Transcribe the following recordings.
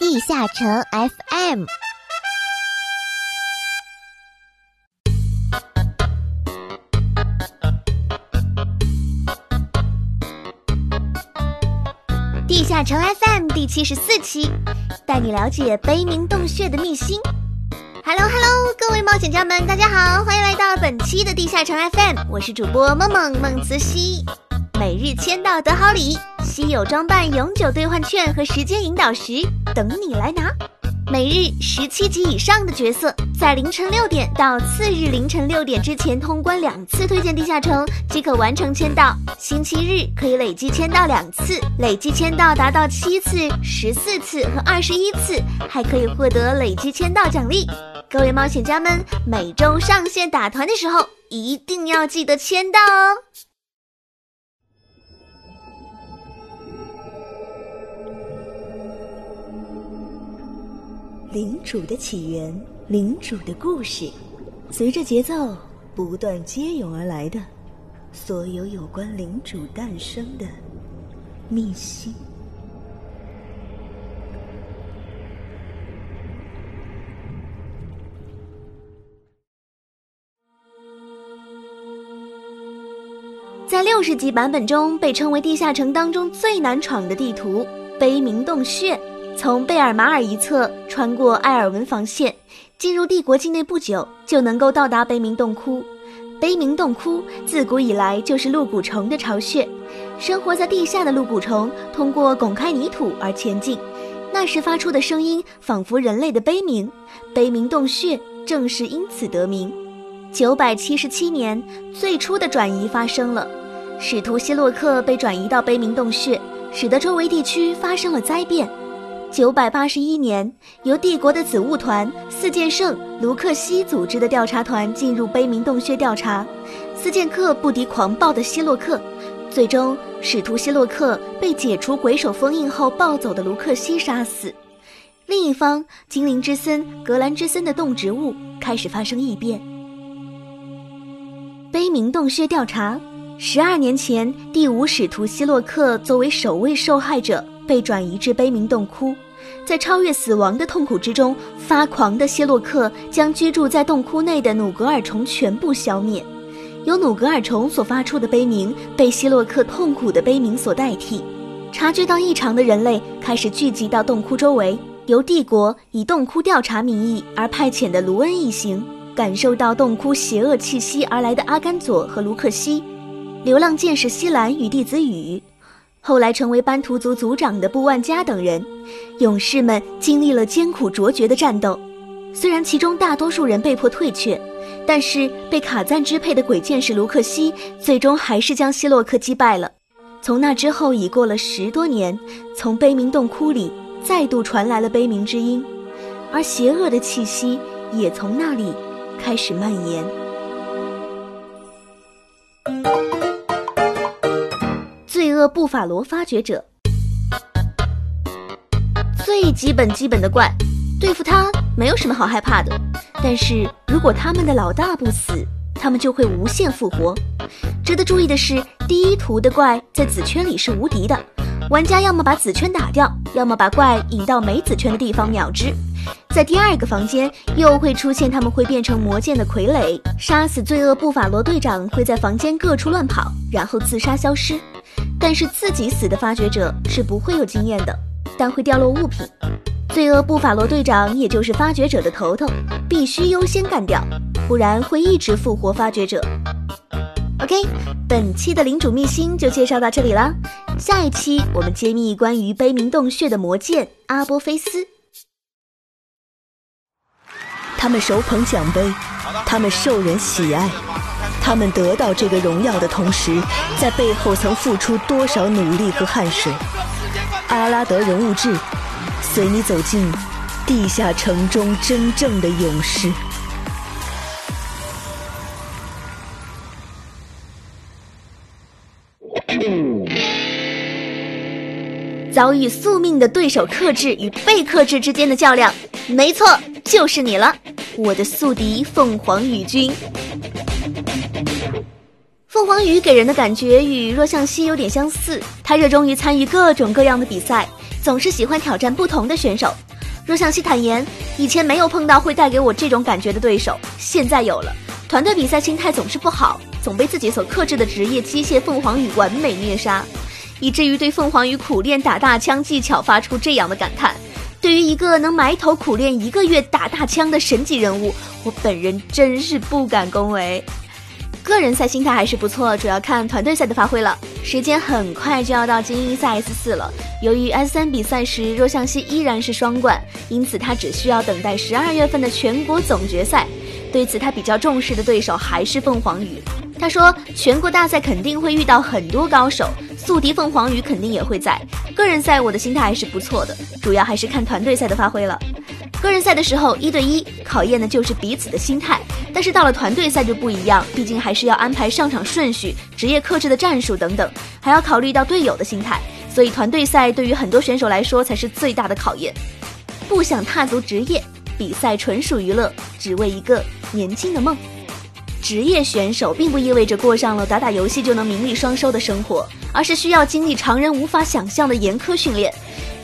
地下城 FM。地下城 FM 第七十四期，带你了解悲鸣洞穴的秘辛。Hello Hello，各位冒险家们，大家好，欢迎来到本期的地下城 FM，我是主播梦梦梦慈溪。每日签到得好礼，稀有装扮永久兑换券和时间引导石等你来拿。每日十七级以上的角色，在凌晨六点到次日凌晨六点之前通关两次推荐地下城即可完成签到。星期日可以累计签到两次，累计签到达到七次、十四次和二十一次，还可以获得累计签到奖励。各位冒险家们，每周上线打团的时候，一定要记得签到哦。领主的起源，领主的故事，随着节奏不断接涌而来的，所有有关领主诞生的秘辛。在六十级版本中，被称为地下城当中最难闯的地图——悲鸣洞穴。从贝尔马尔一侧穿过埃尔文防线，进入帝国境内不久，就能够到达悲鸣洞窟。悲鸣洞窟自古以来就是鹿骨虫的巢穴，生活在地下的鹿骨虫通过拱开泥土而前进，那时发出的声音仿佛人类的悲鸣。悲鸣洞穴正是因此得名。九百七十七年，最初的转移发生了，使徒希洛克被转移到悲鸣洞穴，使得周围地区发生了灾变。九百八十一年，由帝国的子物团、四剑圣、卢克西组织的调查团进入悲鸣洞穴调查。斯剑客不敌狂暴的希洛克，最终使徒希洛克被解除鬼手封印后暴走的卢克西杀死。另一方，精灵之森、格兰之森的动植物开始发生异变。悲鸣洞穴调查，十二年前，第五使徒希洛克作为首位受害者。被转移至悲鸣洞窟，在超越死亡的痛苦之中，发狂的希洛克将居住在洞窟内的努格尔虫全部消灭。由努格尔虫所发出的悲鸣被希洛克痛苦的悲鸣所代替。察觉到异常的人类开始聚集到洞窟周围。由帝国以洞窟调查名义而派遣的卢恩一行，感受到洞窟邪恶气息而来的阿甘佐和卢克西，流浪剑士西兰与弟子雨。后来成为班图族族长的布万加等人，勇士们经历了艰苦卓绝的战斗。虽然其中大多数人被迫退却，但是被卡赞支配的鬼剑士卢克西最终还是将希洛克击败了。从那之后已过了十多年，从悲鸣洞窟里再度传来了悲鸣之音，而邪恶的气息也从那里开始蔓延。恶布法罗发掘者，最基本基本的怪，对付他没有什么好害怕的。但是如果他们的老大不死，他们就会无限复活。值得注意的是，第一图的怪在紫圈里是无敌的，玩家要么把紫圈打掉，要么把怪引到没紫圈的地方秒之。在第二个房间又会出现他们会变成魔剑的傀儡，杀死罪恶布法罗队长会在房间各处乱跑，然后自杀消失。但是自己死的发掘者是不会有经验的，但会掉落物品。罪恶布法罗队长也就是发掘者的头头，必须优先干掉，不然会一直复活发掘者。OK，本期的领主秘辛就介绍到这里啦，下一期我们揭秘关于悲鸣洞穴的魔剑阿波菲斯。他们手捧奖杯，他们受人喜爱。他们得到这个荣耀的同时，在背后曾付出多少努力和汗水？阿拉德人物志，随你走进地下城中真正的勇士。遭遇宿命的对手克制与被克制之间的较量，没错，就是你了，我的宿敌凤凰羽君。凤凰羽给人的感觉与若向西有点相似，他热衷于参与各种各样的比赛，总是喜欢挑战不同的选手。若向西坦言，以前没有碰到会带给我这种感觉的对手，现在有了。团队比赛心态总是不好，总被自己所克制的职业机械凤凰羽完美虐杀，以至于对凤凰羽苦练打大枪技巧发出这样的感叹。对于一个能埋头苦练一个月打大枪的神级人物，我本人真是不敢恭维。个人赛心态还是不错，主要看团队赛的发挥了。时间很快就要到精英赛 S 四了，由于 S 三比赛时若向西依然是双冠，因此他只需要等待十二月份的全国总决赛。对此，他比较重视的对手还是凤凰羽。他说，全国大赛肯定会遇到很多高手，宿敌凤凰羽肯定也会在。个人赛我的心态还是不错的，主要还是看团队赛的发挥了。个人赛的时候一对一考验的就是彼此的心态，但是到了团队赛就不一样，毕竟还是要安排上场顺序、职业克制的战术等等，还要考虑到队友的心态，所以团队赛对于很多选手来说才是最大的考验。不想踏足职业比赛，纯属娱乐，只为一个年轻的梦。职业选手并不意味着过上了打打游戏就能名利双收的生活，而是需要经历常人无法想象的严苛训练。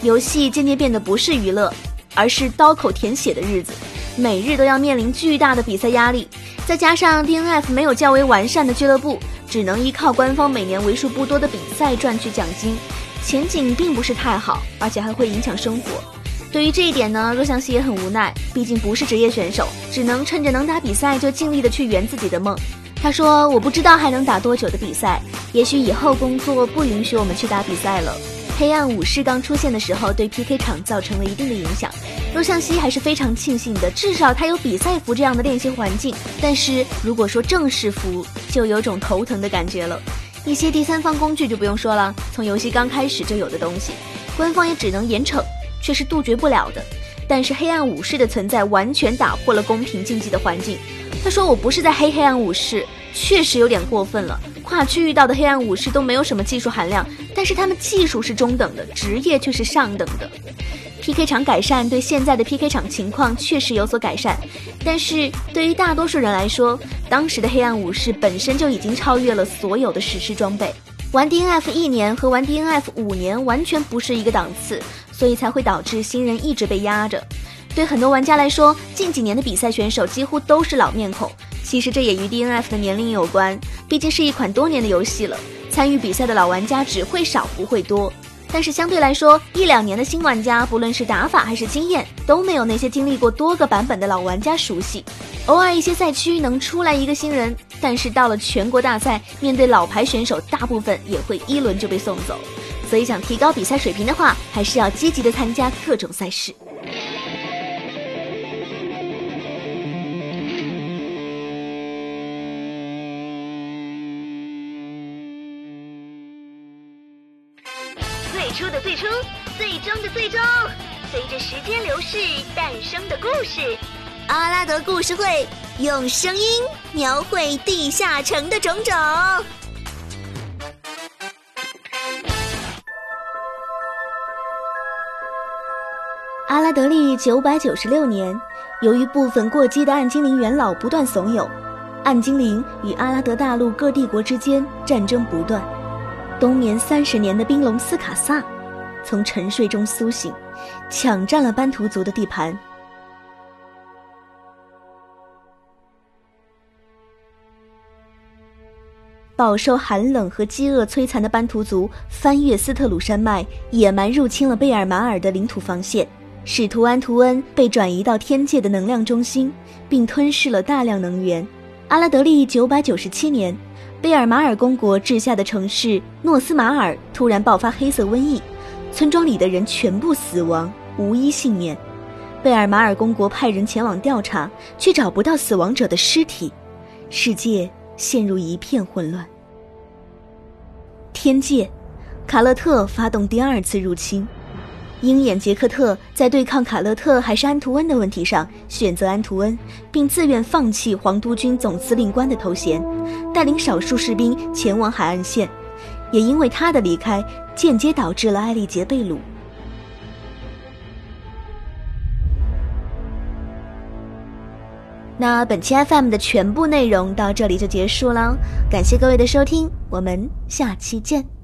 游戏渐渐变得不是娱乐。而是刀口舔血的日子，每日都要面临巨大的比赛压力，再加上 DNF 没有较为完善的俱乐部，只能依靠官方每年为数不多的比赛赚取奖金，前景并不是太好，而且还会影响生活。对于这一点呢，若向西也很无奈，毕竟不是职业选手，只能趁着能打比赛就尽力的去圆自己的梦。他说：“我不知道还能打多久的比赛，也许以后工作不允许我们去打比赛了。”黑暗武士刚出现的时候，对 PK 场造成了一定的影响。若向西还是非常庆幸的，至少他有比赛服这样的练习环境。但是如果说正式服，就有种头疼的感觉了。一些第三方工具就不用说了，从游戏刚开始就有的东西，官方也只能严惩，却是杜绝不了的。但是黑暗武士的存在完全打破了公平竞技的环境。他说：“我不是在黑黑暗武士，确实有点过分了。”跨区遇到的黑暗武士都没有什么技术含量，但是他们技术是中等的，职业却是上等的。PK 场改善对现在的 PK 场情况确实有所改善，但是对于大多数人来说，当时的黑暗武士本身就已经超越了所有的史诗装备。玩 DNF 一年和玩 DNF 五年完全不是一个档次，所以才会导致新人一直被压着。对很多玩家来说，近几年的比赛选手几乎都是老面孔。其实这也与 DNF 的年龄有关，毕竟是一款多年的游戏了，参与比赛的老玩家只会少不会多。但是相对来说，一两年的新玩家，不论是打法还是经验，都没有那些经历过多个版本的老玩家熟悉。偶尔一些赛区能出来一个新人，但是到了全国大赛，面对老牌选手，大部分也会一轮就被送走。所以想提高比赛水平的话，还是要积极的参加各种赛事。初的最初，最终的最终，随着时间流逝诞生的故事，阿拉德故事会用声音描绘地下城的种种。阿拉德利九百九十六年，由于部分过激的暗精灵元老不断怂恿，暗精灵与阿拉德大陆各帝国之间战争不断。冬眠三十年的冰龙斯卡萨，从沉睡中苏醒，抢占了班图族的地盘。饱受寒冷和饥饿摧残的班图族翻越斯特鲁山脉，野蛮入侵了贝尔马尔的领土防线。使徒安图恩被转移到天界的能量中心，并吞噬了大量能源。阿拉德利九百九十七年。贝尔马尔公国治下的城市诺斯马尔突然爆发黑色瘟疫，村庄里的人全部死亡，无一幸免。贝尔马尔公国派人前往调查，却找不到死亡者的尸体，世界陷入一片混乱。天界，卡勒特发动第二次入侵。鹰眼杰克特在对抗卡勒特还是安图恩的问题上选择安图恩，并自愿放弃皇都军总司令官的头衔，带领少数士兵前往海岸线。也因为他的离开，间接导致了艾丽杰被掳。那本期 FM 的全部内容到这里就结束了，感谢各位的收听，我们下期见。